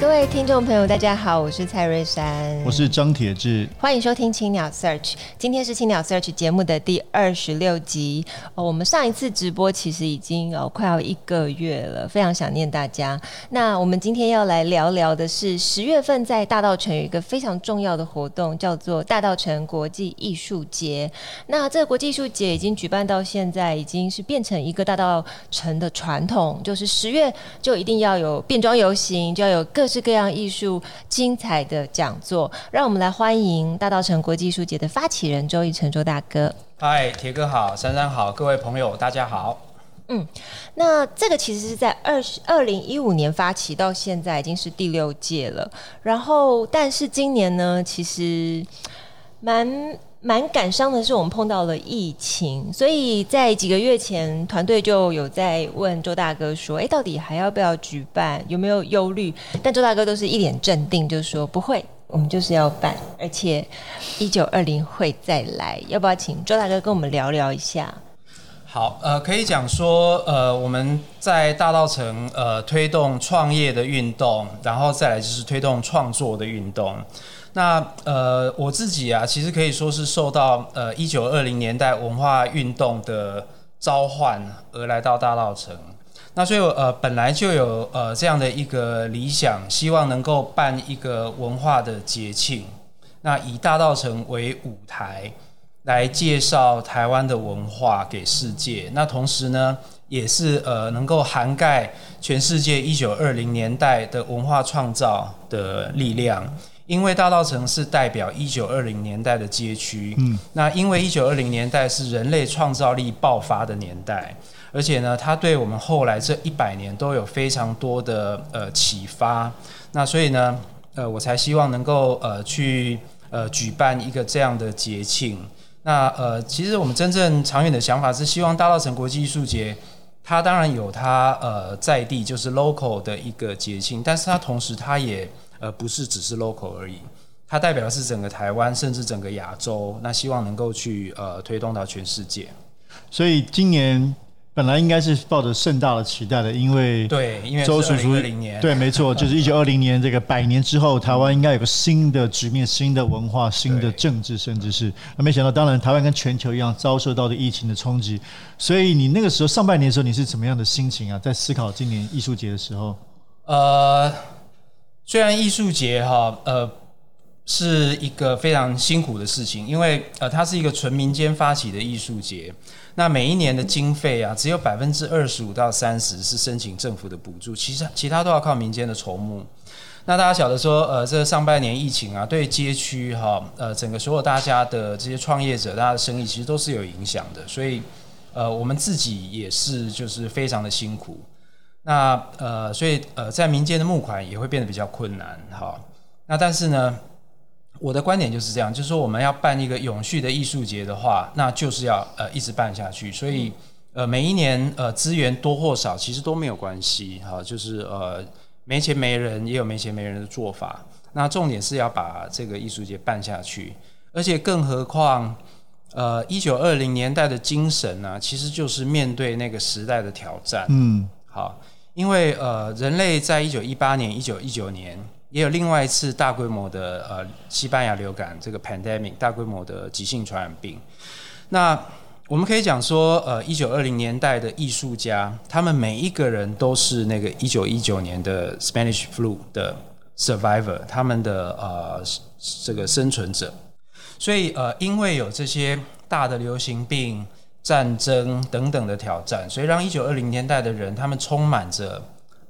各位听众朋友，大家好，我是蔡瑞山，我是张铁志，欢迎收听青鸟 Search。今天是青鸟 Search 节目的第二十六集。哦，我们上一次直播其实已经哦快要一个月了，非常想念大家。那我们今天要来聊聊的是十月份在大道城有一个非常重要的活动，叫做大道城国际艺术节。那这个国际艺术节已经举办到现在，已经是变成一个大道城的传统，就是十月就一定要有变装游行，就要有各。是各样艺术精彩的讲座，让我们来欢迎大道城国际艺术节的发起人周奕成周大哥。嗨，铁哥好，珊珊好，各位朋友大家好。嗯，那这个其实是在二十二零一五年发起，到现在已经是第六届了。然后，但是今年呢，其实蛮。蛮感伤的是，我们碰到了疫情，所以在几个月前，团队就有在问周大哥说：“哎，到底还要不要举办？有没有忧虑？”但周大哥都是一脸镇定，就说：“不会，我们就是要办，而且一九二零会再来。”要不要请周大哥跟我们聊聊一下？好，呃，可以讲说，呃，我们在大稻城呃推动创业的运动，然后再来就是推动创作的运动。那呃，我自己啊，其实可以说是受到呃一九二零年代文化运动的召唤而来到大稻城。那所以呃，本来就有呃这样的一个理想，希望能够办一个文化的节庆，那以大稻城为舞台，来介绍台湾的文化给世界。那同时呢，也是呃能够涵盖全世界一九二零年代的文化创造的力量。因为大稻城是代表一九二零年代的街区，嗯，那因为一九二零年代是人类创造力爆发的年代，而且呢，它对我们后来这一百年都有非常多的呃启发，那所以呢，呃，我才希望能够呃去呃举办一个这样的节庆。那呃，其实我们真正长远的想法是希望大稻城国际艺术节，它当然有它呃在地就是 local 的一个节庆，但是它同时它也。而不是只是 local 而已，它代表的是整个台湾，甚至整个亚洲。那希望能够去呃推动到全世界。所以今年本来应该是抱着盛大的期待的，因为对，因为周叔叔年对，没错，就是一九二零年这个百年之后，台湾应该有个新的局面、新的文化、新的政治，甚至是那没想到，当然台湾跟全球一样遭受到的疫情的冲击。所以你那个时候上半年的时候，你是怎么样的心情啊？在思考今年艺术节的时候，呃。虽然艺术节哈呃是一个非常辛苦的事情，因为呃它是一个纯民间发起的艺术节，那每一年的经费啊只有百分之二十五到三十是申请政府的补助，其实其他都要靠民间的筹募。那大家晓得说呃这上半年疫情啊对街区哈呃整个所有大家的这些创业者大家的生意其实都是有影响的，所以呃我们自己也是就是非常的辛苦。那呃，所以呃，在民间的募款也会变得比较困难，哈。那但是呢，我的观点就是这样，就是说我们要办一个永续的艺术节的话，那就是要呃一直办下去。所以呃，每一年呃资源多或少其实都没有关系，哈，就是呃没钱没人也有没钱没人的做法。那重点是要把这个艺术节办下去，而且更何况呃一九二零年代的精神呢，其实就是面对那个时代的挑战，嗯。好，因为呃，人类在一九一八年、一九一九年也有另外一次大规模的呃西班牙流感这个 pandemic 大规模的急性传染病。那我们可以讲说，呃，一九二零年代的艺术家，他们每一个人都是那个一九一九年的 Spanish flu 的 survivor，他们的呃这个生存者。所以呃，因为有这些大的流行病。战争等等的挑战，所以让一九二零年代的人，他们充满着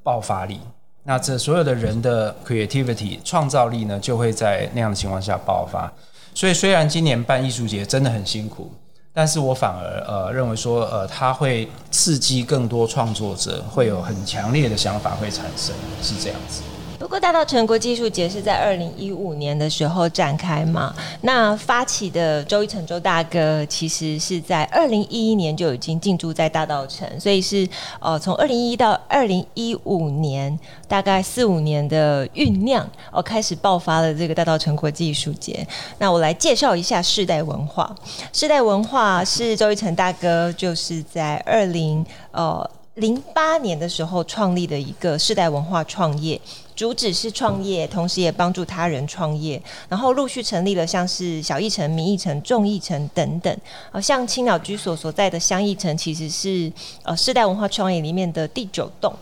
爆发力。那这所有的人的 creativity 创造力呢，就会在那样的情况下爆发。所以虽然今年办艺术节真的很辛苦，但是我反而呃认为说，呃，它会刺激更多创作者，会有很强烈的想法会产生，是这样子。不过大稻埕国际艺术节是在二零一五年的时候展开嘛，那发起的周一成周大哥其实是在二零一一年就已经进驻在大道城，所以是呃从二零一一到二零一五年大概四五年的酝酿，哦开始爆发了这个大稻埕国际艺术节。那我来介绍一下世代文化，世代文化是周一成大哥就是在二零呃。零八年的时候创立的一个世代文化创业，主旨是创业，同时也帮助他人创业，然后陆续成立了像是小一城、名一城、众一城等等。呃，像青鸟居所所在的香一城，其实是呃世代文化创意里面的第九栋，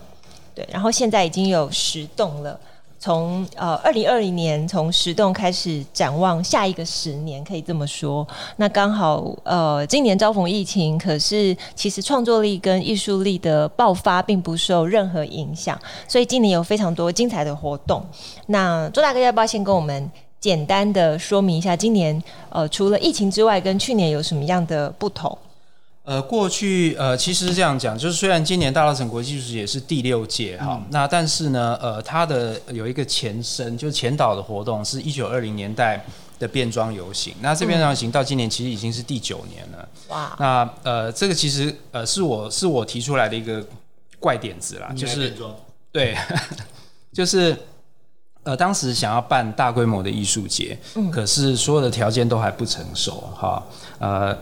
对，然后现在已经有十栋了。从呃二零二零年从十栋开始展望下一个十年，可以这么说。那刚好呃今年遭逢疫情，可是其实创作力跟艺术力的爆发并不受任何影响，所以今年有非常多精彩的活动。那周大哥要不要先跟我们简单的说明一下，今年呃除了疫情之外，跟去年有什么样的不同？呃，过去呃，其实是这样讲，就是虽然今年大稻埕国际艺术节是第六届哈，嗯、那但是呢，呃，它的有一个前身，就是前导的活动是一九二零年代的变装游行，那这变装游行到今年其实已经是第九年了。哇，那呃，这个其实呃是我是我提出来的一个怪点子啦，就是对，就是呃当时想要办大规模的艺术节，嗯，可是所有的条件都还不成熟哈，呃。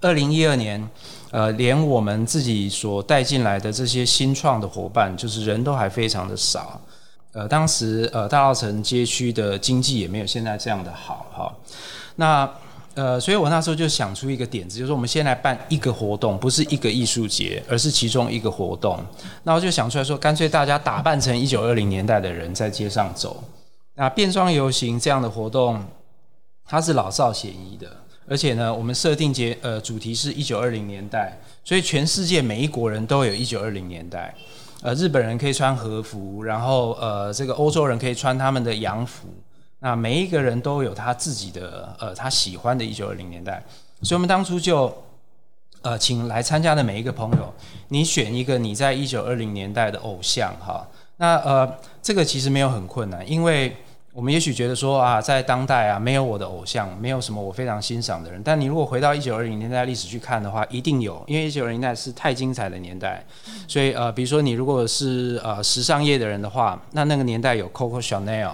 二零一二年，呃，连我们自己所带进来的这些新创的伙伴，就是人都还非常的少。呃，当时呃，大稻埕街区的经济也没有现在这样的好哈。那呃，所以我那时候就想出一个点子，就是我们先来办一个活动，不是一个艺术节，而是其中一个活动。那我就想出来说，干脆大家打扮成一九二零年代的人在街上走。那变装游行这样的活动，它是老少咸宜的。而且呢，我们设定节呃主题是一九二零年代，所以全世界每一国人都有一九二零年代。呃，日本人可以穿和服，然后呃，这个欧洲人可以穿他们的洋服。那每一个人都有他自己的呃他喜欢的一九二零年代。所以我们当初就呃请来参加的每一个朋友，你选一个你在一九二零年代的偶像哈。那呃这个其实没有很困难，因为。我们也许觉得说啊，在当代啊，没有我的偶像，没有什么我非常欣赏的人。但你如果回到一九二零年代历史去看的话，一定有，因为一九二零年代是太精彩的年代。所以呃，比如说你如果是呃时尚业的人的话，那那个年代有 Coco Chanel。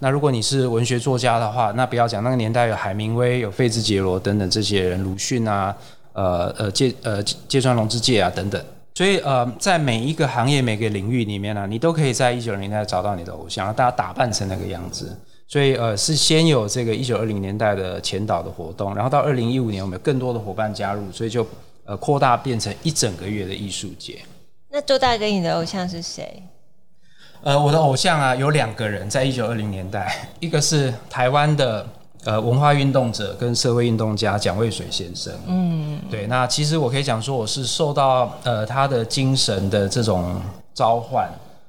那如果你是文学作家的话，那不要讲那个年代有海明威、有费兹杰罗等等这些人，鲁迅啊，呃呃芥呃芥川龙之介啊等等。所以，呃，在每一个行业、每个领域里面呢、啊，你都可以在一九二零年代找到你的偶像，大家打扮成那个样子。所以，呃，是先有这个一九二零年代的前导的活动，然后到二零一五年，我们有更多的伙伴加入，所以就呃扩大变成一整个月的艺术节。那周大哥，你的偶像是谁？呃，我的偶像啊，有两个人，在一九二零年代，一个是台湾的。呃，文化运动者跟社会运动家蒋渭水先生，嗯，对，那其实我可以讲说，我是受到呃他的精神的这种召唤，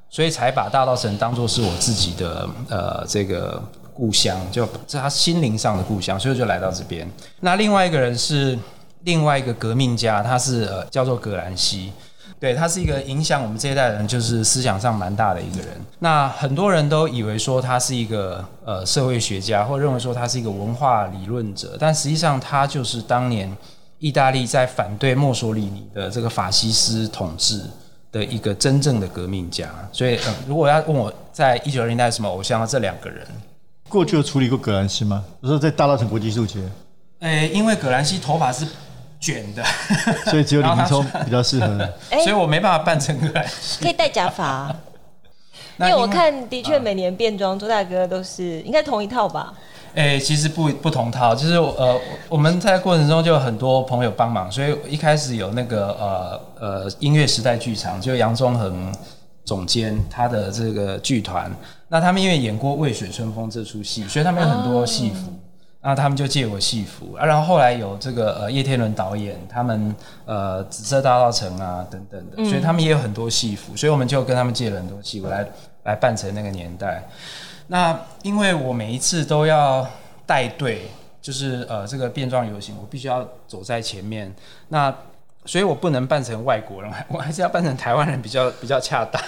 所以才把大稻埕当作是我自己的呃这个故乡，就在他心灵上的故乡，所以就来到这边。那另外一个人是另外一个革命家，他是呃叫做葛兰西。对，他是一个影响我们这一代人，就是思想上蛮大的一个人。那很多人都以为说他是一个呃社会学家，或认为说他是一个文化理论者，但实际上他就是当年意大利在反对墨索里尼的这个法西斯统治的一个真正的革命家。所以，呃，如果要问我在一九二零年代什么偶像，这两个人过去有处理过葛兰西吗？我说在大稻埕国际艺术节。诶，因为葛兰西头发是。卷的，所以只有李明聪比较适合，所以我没办法扮成个，可以戴假发。因为我看的确每年变装，周大哥都是应该同一套吧？哎，其实不不同套，就是呃，我们在过程中就有很多朋友帮忙，所以一开始有那个呃呃音乐时代剧场，就杨宗恒总监他的这个剧团，那他们因为演过《渭水春风》这出戏，所以他们有很多戏服。那他们就借我戏服啊，然后后来有这个呃叶天伦导演，他们呃紫色大道城啊等等的，所以他们也有很多戏服，所以我们就跟他们借了很多戏服来来扮成那个年代。那因为我每一次都要带队，就是呃这个变装游行，我必须要走在前面。那所以我不能扮成外国人，我还是要扮成台湾人比较比较恰当，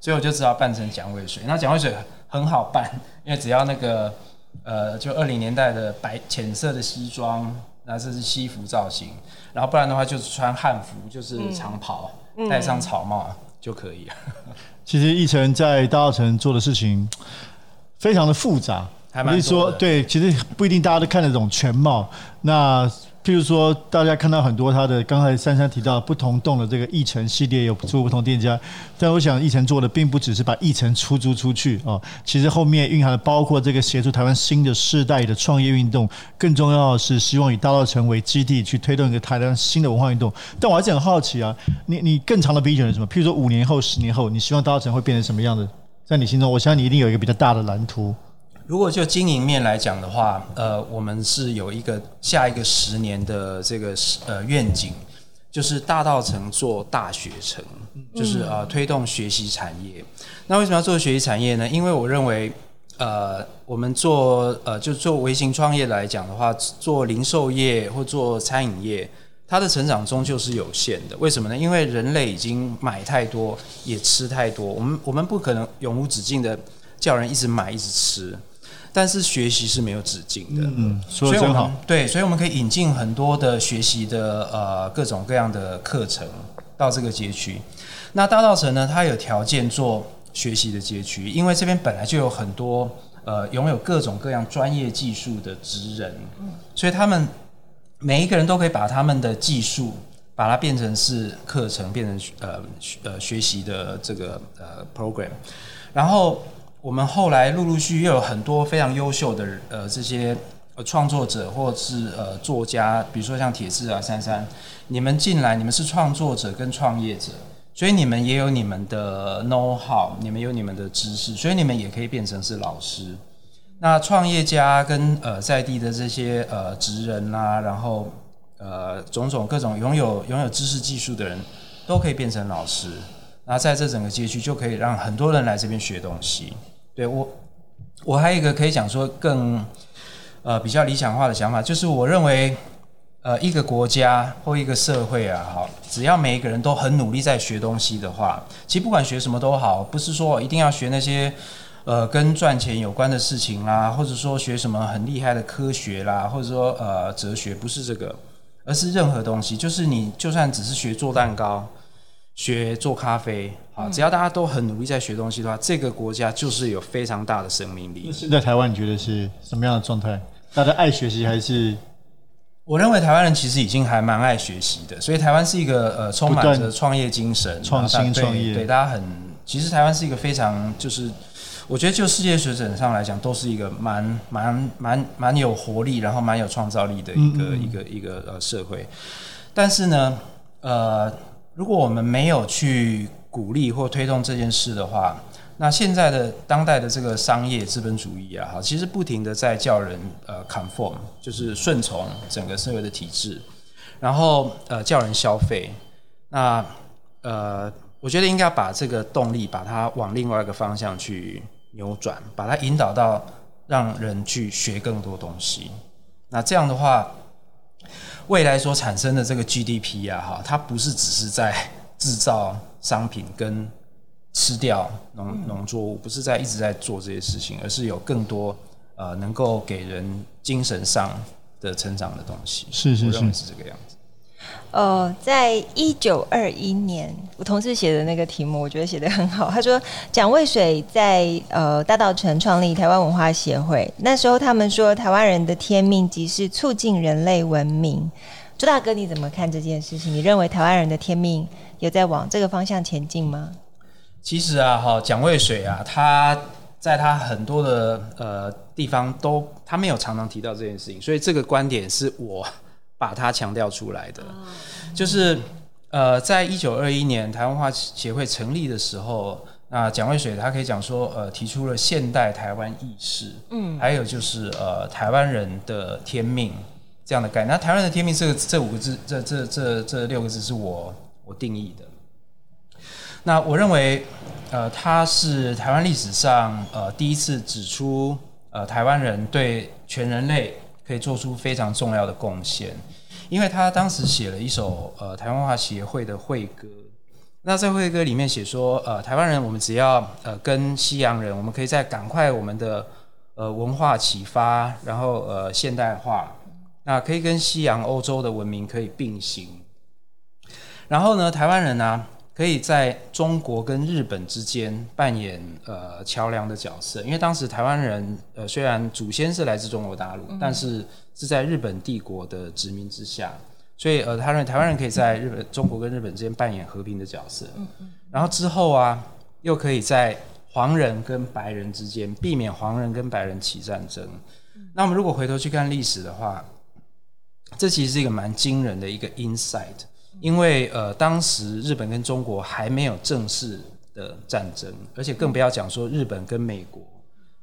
所以我就只好扮成蒋渭水。那蒋渭水很好扮，因为只要那个呃，就二零年代的白浅色的西装，那这是西服造型，然后不然的话就是穿汉服，就是长袍，嗯、戴上草帽就可以了。其实奕晨在大稻城做的事情非常的复杂，还蛮说对，其实不一定大家都看得懂全貌。那譬如说，大家看到很多他的刚才珊珊提到不同栋的这个奕成系列有做不同店家，但我想奕成做的并不只是把奕成出租出去哦，其实后面蕴含的包括这个协助台湾新的世代的创业运动，更重要的是希望以大稻埕为基地去推动一个台湾新的文化运动。但我还是很好奇啊，你你更长的 vision 是什么？譬如说五年后、十年后，你希望大稻埕会变成什么样的？在你心中，我相信你一定有一个比较大的蓝图。如果就经营面来讲的话，呃，我们是有一个下一个十年的这个呃愿景，就是大道城做大学城，就是呃推动学习产业。那为什么要做学习产业呢？因为我认为，呃，我们做呃就做微型创业来讲的话，做零售业或做餐饮业，它的成长终究是有限的。为什么呢？因为人类已经买太多，也吃太多，我们我们不可能永无止境的叫人一直买一直吃。但是学习是没有止境的，嗯，说的真好。对，所以我们可以引进很多的学习的呃各种各样的课程到这个街区。那大道城呢，它有条件做学习的街区，因为这边本来就有很多呃拥有各种各样专业技术的职人，所以他们每一个人都可以把他们的技术把它变成是课程，变成呃呃学习的这个呃 program，然后。我们后来陆陆续又有很多非常优秀的呃这些呃创作者或是呃作家，比如说像铁志啊、珊珊，你们进来，你们是创作者跟创业者，所以你们也有你们的 know how，你们有你们的知识，所以你们也可以变成是老师。那创业家跟呃在地的这些呃职人啊，然后呃种种各种拥有拥有知识技术的人都可以变成老师。那在这整个街区就可以让很多人来这边学东西。对我，我还有一个可以讲说更呃比较理想化的想法，就是我认为呃一个国家或一个社会啊，好，只要每一个人都很努力在学东西的话，其实不管学什么都好，不是说一定要学那些呃跟赚钱有关的事情啦，或者说学什么很厉害的科学啦，或者说呃哲学，不是这个，而是任何东西，就是你就算只是学做蛋糕。学做咖啡，好，只要大家都很努力在学东西的话，这个国家就是有非常大的生命力。现在台湾你觉得是什么样的状态？大家爱学习还是？我认为台湾人其实已经还蛮爱学习的，所以台湾是一个呃充满着创业精神、创新创业，对大家很。其实台湾是一个非常就是，我觉得就世界水准上来讲，都是一个蛮蛮蛮蛮有活力，然后蛮有创造力的一个嗯嗯一个一个呃社会。但是呢，呃。如果我们没有去鼓励或推动这件事的话，那现在的当代的这个商业资本主义啊，哈，其实不停的在叫人呃 conform，就是顺从整个社会的体制，然后呃叫人消费。那呃，我觉得应该把这个动力把它往另外一个方向去扭转，把它引导到让人去学更多东西。那这样的话。未来所产生的这个 GDP 啊，哈，它不是只是在制造商品跟吃掉农农作物，不是在一直在做这些事情，而是有更多呃能够给人精神上的成长的东西。是是是，我认为是这个样子。呃，在一九二一年，我同事写的那个题目，我觉得写得很好。他说，蒋渭水在呃大稻埕创立台湾文化协会，那时候他们说，台湾人的天命即是促进人类文明。朱大哥，你怎么看这件事情？你认为台湾人的天命有在往这个方向前进吗？其实啊，哈，蒋渭水啊，他在他很多的呃地方都他没有常常提到这件事情，所以这个观点是我。把它强调出来的，就是呃，在一九二一年台湾文化协会成立的时候，那蒋渭水他可以讲说，呃，提出了现代台湾意识，嗯，还有就是呃，台湾人的天命这样的概念。那台湾的天命这这五个字，这这这这六个字是我我定义的。那我认为，呃，他是台湾历史上呃第一次指出，呃，台湾人对全人类可以做出非常重要的贡献。因为他当时写了一首呃台湾文化协会的会歌。那在会歌里面写说，呃，台湾人我们只要呃跟西洋人，我们可以再赶快我们的呃文化启发，然后呃现代化，那可以跟西洋欧洲的文明可以并行。然后呢，台湾人呢、啊，可以在中国跟日本之间扮演呃桥梁的角色，因为当时台湾人呃虽然祖先是来自中国大陆，嗯、但是是在日本帝国的殖民之下。所以，呃，他认为台湾人可以在日本、中国跟日本之间扮演和平的角色。然后之后啊，又可以在黄人跟白人之间避免黄人跟白人起战争。那我们如果回头去看历史的话，这其实是一个蛮惊人的一个 insight，因为呃，当时日本跟中国还没有正式的战争，而且更不要讲说日本跟美国，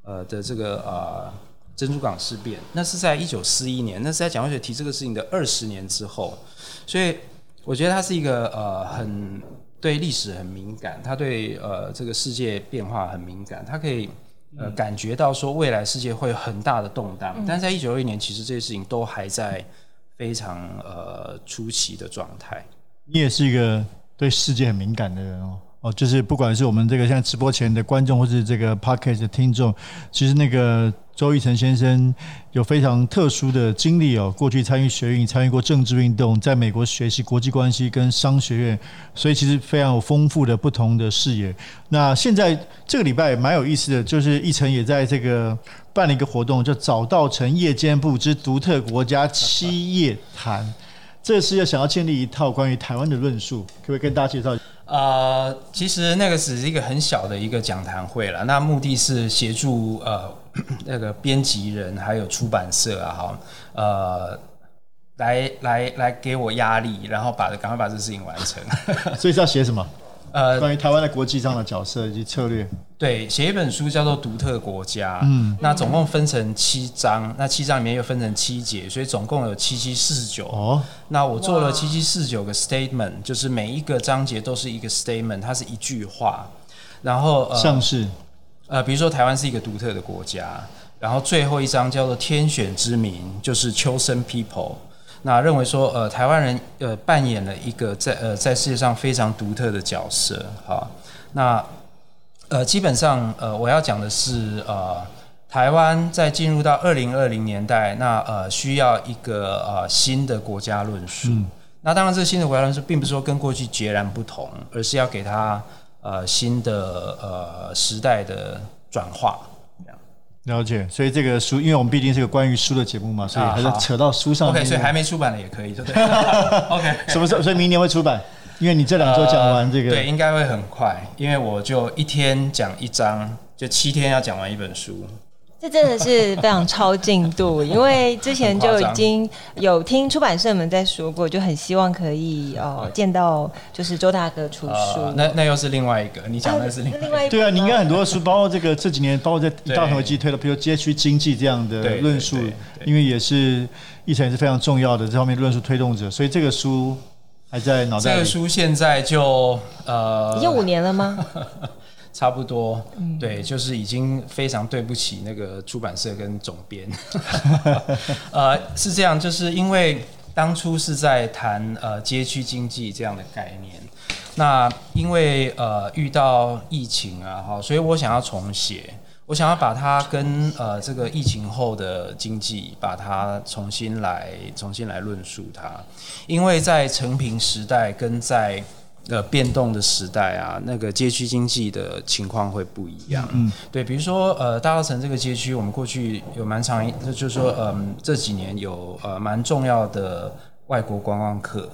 呃的这个呃。珍珠港事变，那是在一九四一年，那是在蒋渭水提这个事情的二十年之后，所以我觉得他是一个呃很对历史很敏感，他对呃这个世界变化很敏感，他可以呃感觉到说未来世界会有很大的动荡，但是在一九二一年，其实这些事情都还在非常呃出奇的状态。你也是一个对世界很敏感的人哦。哦，就是不管是我们这个现在直播前的观众，或是这个 podcast 的听众，其实那个周奕成先生有非常特殊的经历哦。过去参与学运，参与过政治运动，在美国学习国际关系跟商学院，所以其实非常有丰富的不同的视野。那现在这个礼拜蛮有意思的，就是一成也在这个办了一个活动，叫“早稻埕夜间部之独特国家七夜谈”。这次要想要建立一套关于台湾的论述，可不可以跟大家介绍？呃，其实那个只是一个很小的一个讲谈会了，那目的是协助呃 那个编辑人还有出版社啊哈，呃，来来来给我压力，然后把赶快把这事情完成。所以是要写什么？呃，关于台湾的国际上的角色以及策略，对，写一本书叫做《独特国家》，嗯，那总共分成七章，那七章里面又分成七节，所以总共有七七四十九。哦，那我做了七七四十九个 statement，就是每一个章节都是一个 statement，它是一句话，然后呃，像是？呃，比如说台湾是一个独特的国家，然后最后一章叫做天选之民，就是 chosen people。那认为说，呃，台湾人呃扮演了一个在呃在世界上非常独特的角色，哈。那呃基本上呃我要讲的是呃台湾在进入到二零二零年代，那呃需要一个呃新的国家论述。嗯、那当然，这个新的国家论述并不是说跟过去截然不同，而是要给它呃新的呃时代的转化。了解，所以这个书，因为我们毕竟是个关于书的节目嘛，所以还是扯到书上面。OK，所以还没出版的也可以，对不对？OK，什么时候？所以明年会出版？因为你这两周讲完这个，对，应该会很快，因为我就一天讲一章，就七天要讲完一本书。这真的是非常超进度，因为之前就已经有听出版社们在说过，就很希望可以哦见到就是周大哥出书。呃、那那又是另外一个，你讲的是另外一个。对啊，你应该很多书，包括这个这几年，包括在大同机推的，比如街区经济这样的论述，因为也是一成也是非常重要的这方面论述推动者，所以这个书还在脑袋里。这个书现在就呃，已经五年了吗？差不多，对，就是已经非常对不起那个出版社跟总编。呃，是这样，就是因为当初是在谈呃街区经济这样的概念，那因为呃遇到疫情啊，哈，所以我想要重写，我想要把它跟呃这个疫情后的经济把它重新来重新来论述它，因为在成平时代跟在呃，变动的时代啊，那个街区经济的情况会不一样。嗯，对，比如说呃，大稻城这个街区，我们过去有蛮长一，就是说，嗯、呃，这几年有呃蛮重要的外国观光客。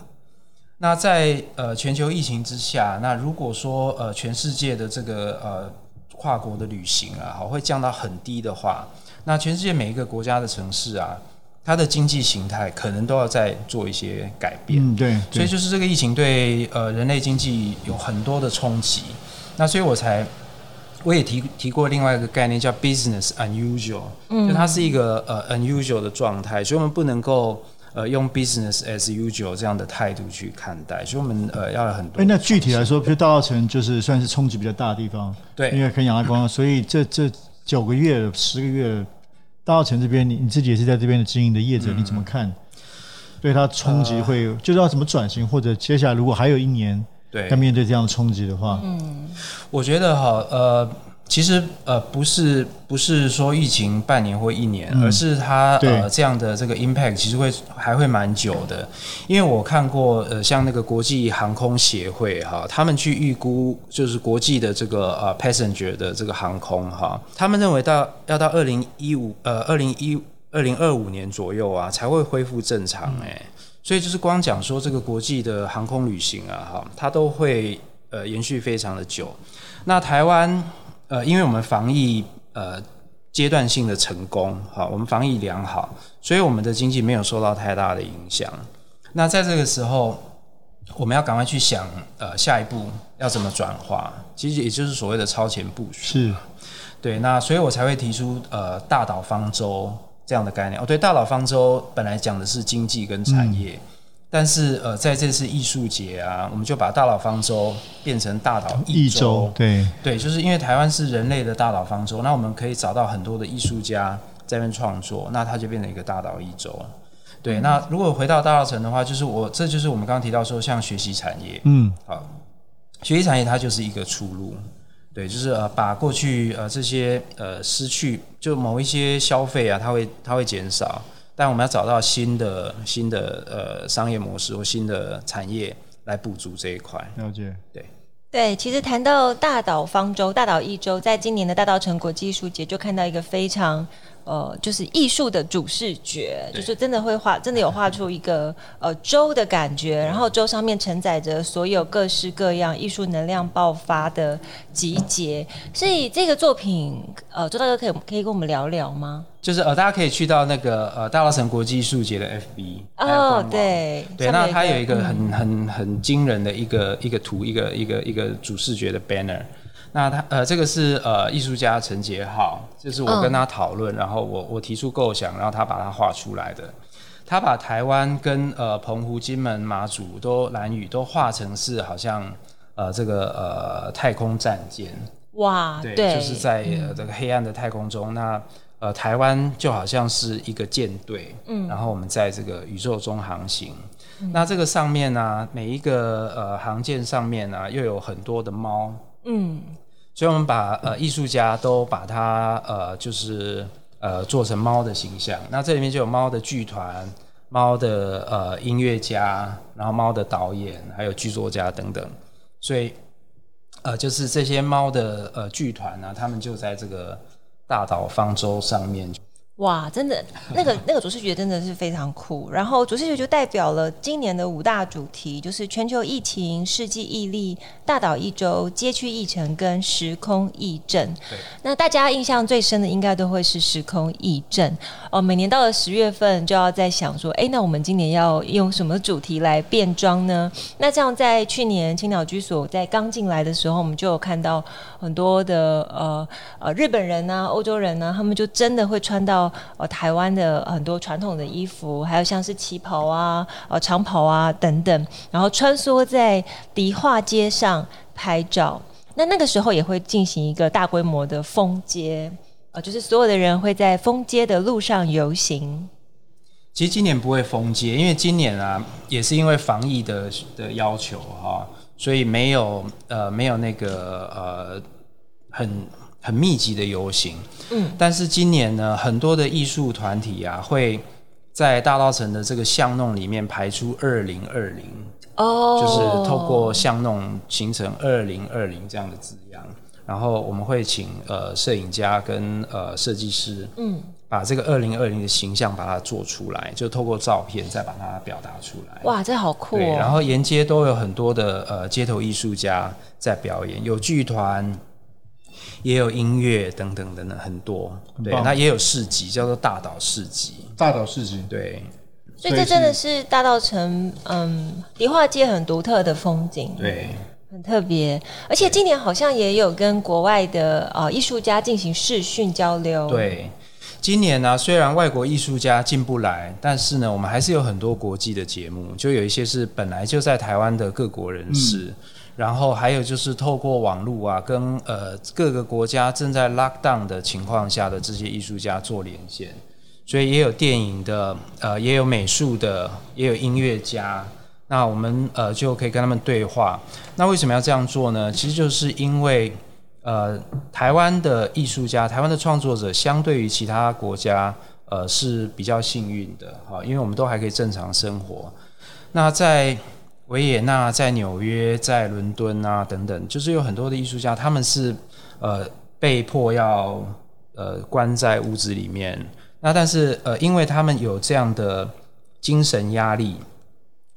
那在呃全球疫情之下，那如果说呃全世界的这个呃跨国的旅行啊，好会降到很低的话，那全世界每一个国家的城市啊。它的经济形态可能都要再做一些改变，嗯，对，所以就是这个疫情对呃人类经济有很多的冲击，那所以我才我也提提过另外一个概念叫 business unusual，嗯，就它是一个呃 unusual 的状态，所以我们不能够呃用 business as usual 这样的态度去看待，所以我们呃要有很多。哎，那具体来说，比如大稻城就是算是冲击比较大的地方，对，因为可以阳光，所以这这九个月十个月。大澳城这边，你你自己也是在这边的经营的业者，嗯、你怎么看？对它冲击会、呃、就是要怎么转型，或者接下来如果还有一年，对，要面对这样的冲击的话，嗯，我觉得哈，呃。其实呃不是不是说疫情半年或一年，嗯、而是它呃这样的这个 impact 其实会还会蛮久的，因为我看过呃像那个国际航空协会哈，他们去预估就是国际的这个呃 passenger 的这个航空哈，他们认为到要到二零一五呃二零一二零二五年左右啊才会恢复正常哎、欸，所以就是光讲说这个国际的航空旅行啊哈，它都会呃延续非常的久，那台湾。呃，因为我们防疫呃阶段性的成功，好，我们防疫良好，所以我们的经济没有受到太大的影响。那在这个时候，我们要赶快去想，呃，下一步要怎么转化，其实也就是所谓的超前部署。是，对，那所以我才会提出呃大岛方舟这样的概念。哦，对，大岛方舟本来讲的是经济跟产业。嗯但是呃，在这次艺术节啊，我们就把大岛方舟变成大岛一洲。对对，就是因为台湾是人类的大岛方舟，那我们可以找到很多的艺术家在那边创作，那它就变成一个大岛一洲。对，那如果回到大稻城的话，就是我这就是我们刚刚提到说，像学习产业，嗯，好，学习产业它就是一个出路。对，就是呃，把过去呃这些呃失去，就某一些消费啊，它会它会减少。但我们要找到新的新的呃商业模式或新的产业来补足这一块。了解，对对，其实谈到大岛方舟、大岛一周，在今年的大稻城国际艺术节就看到一个非常。呃，就是艺术的主视觉，就是真的会画，真的有画出一个呃舟的感觉，然后舟上面承载着所有各式各样艺术能量爆发的集结。所以这个作品，呃，周大哥可以可以跟我们聊聊吗？就是呃，大家可以去到那个呃大稻埕国际艺术节的 FB 哦，对对，那它有一个很很很惊人的一个一个图，一个一个一个主视觉的 banner。那他呃，这个是呃艺术家陈杰浩，就是我跟他讨论，嗯、然后我我提出构想，然后他把它画出来的。他把台湾跟呃澎湖、金门、马祖都蓝屿都画成是好像呃这个呃太空战舰。哇，对，对就是在、呃、这个黑暗的太空中，那呃台湾就好像是一个舰队，嗯，然后我们在这个宇宙中航行。嗯、那这个上面呢、啊，每一个呃航舰上面呢、啊，又有很多的猫。嗯，所以我们把呃艺术家都把它呃就是呃做成猫的形象，那这里面就有猫的剧团、猫的呃音乐家，然后猫的导演，还有剧作家等等，所以呃就是这些猫的呃剧团呢，他们就在这个大岛方舟上面。哇，真的，那个那个主视觉真的是非常酷。然后主视觉就代表了今年的五大主题，就是全球疫情、世纪毅力、大岛一周、街区艺城跟时空议政。对那大家印象最深的应该都会是时空议政哦。每年到了十月份就要在想说，哎，那我们今年要用什么主题来变装呢？那这样在去年青鸟居所在刚进来的时候，我们就有看到很多的呃呃日本人啊、欧洲人啊，他们就真的会穿到。呃，台湾的很多传统的衣服，还有像是旗袍啊、呃长袍啊等等，然后穿梭在迪化街上拍照。那那个时候也会进行一个大规模的封街，呃，就是所有的人会在封街的路上游行。其实今年不会封街，因为今年啊，也是因为防疫的的要求哈，所以没有呃没有那个呃很。很密集的游行，嗯，但是今年呢，很多的艺术团体啊，会在大稻城的这个巷弄里面排出二零二零，哦，就是透过巷弄形成二零二零这样的字样，然后我们会请呃摄影家跟呃设计师，嗯，把这个二零二零的形象把它做出来，就透过照片再把它表达出来。哇，这好酷哦！对，然后沿街都有很多的呃街头艺术家在表演，有剧团。也有音乐等等等等很多，对，那也有市集，叫做大岛市集。大岛市集，对。所以这真的是大稻城，嗯，迪化街很独特的风景，对，很特别。而且今年好像也有跟国外的呃艺术家进行视讯交流。对，今年呢，虽然外国艺术家进不来，但是呢，我们还是有很多国际的节目，就有一些是本来就在台湾的各国人士。嗯然后还有就是透过网络啊，跟呃各个国家正在 lock down 的情况下的这些艺术家做连线，所以也有电影的，呃，也有美术的，也有音乐家。那我们呃就可以跟他们对话。那为什么要这样做呢？其实就是因为呃，台湾的艺术家、台湾的创作者，相对于其他国家，呃，是比较幸运的，哈，因为我们都还可以正常生活。那在维也纳、在纽约、在伦敦啊等等，就是有很多的艺术家，他们是呃被迫要呃关在屋子里面。那但是呃，因为他们有这样的精神压力。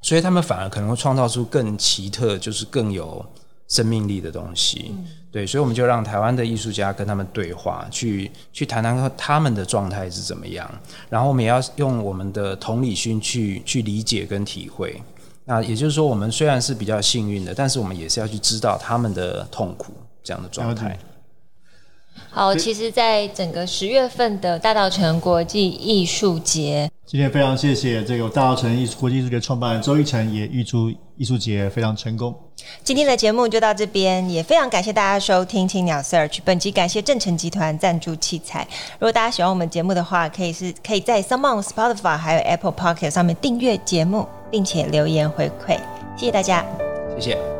所以他们反而可能会创造出更奇特，就是更有生命力的东西。嗯、对，所以我们就让台湾的艺术家跟他们对话，去去谈谈他们的状态是怎么样。然后我们也要用我们的同理心去去理解跟体会。那也就是说，我们虽然是比较幸运的，但是我们也是要去知道他们的痛苦这样的状态。好，其实，在整个十月份的大稻城国际艺术节，今天非常谢谢这个大稻城艺国际艺术节创办人周一成，也预祝艺术节非常成功。今天的节目就到这边，也非常感谢大家收听青鸟 Search。本集感谢正成集团赞助器材。如果大家喜欢我们节目的话，可以是可以在 s o m e o n Spotify 还有 Apple Pocket 上面订阅节目，并且留言回馈。谢谢大家，谢谢。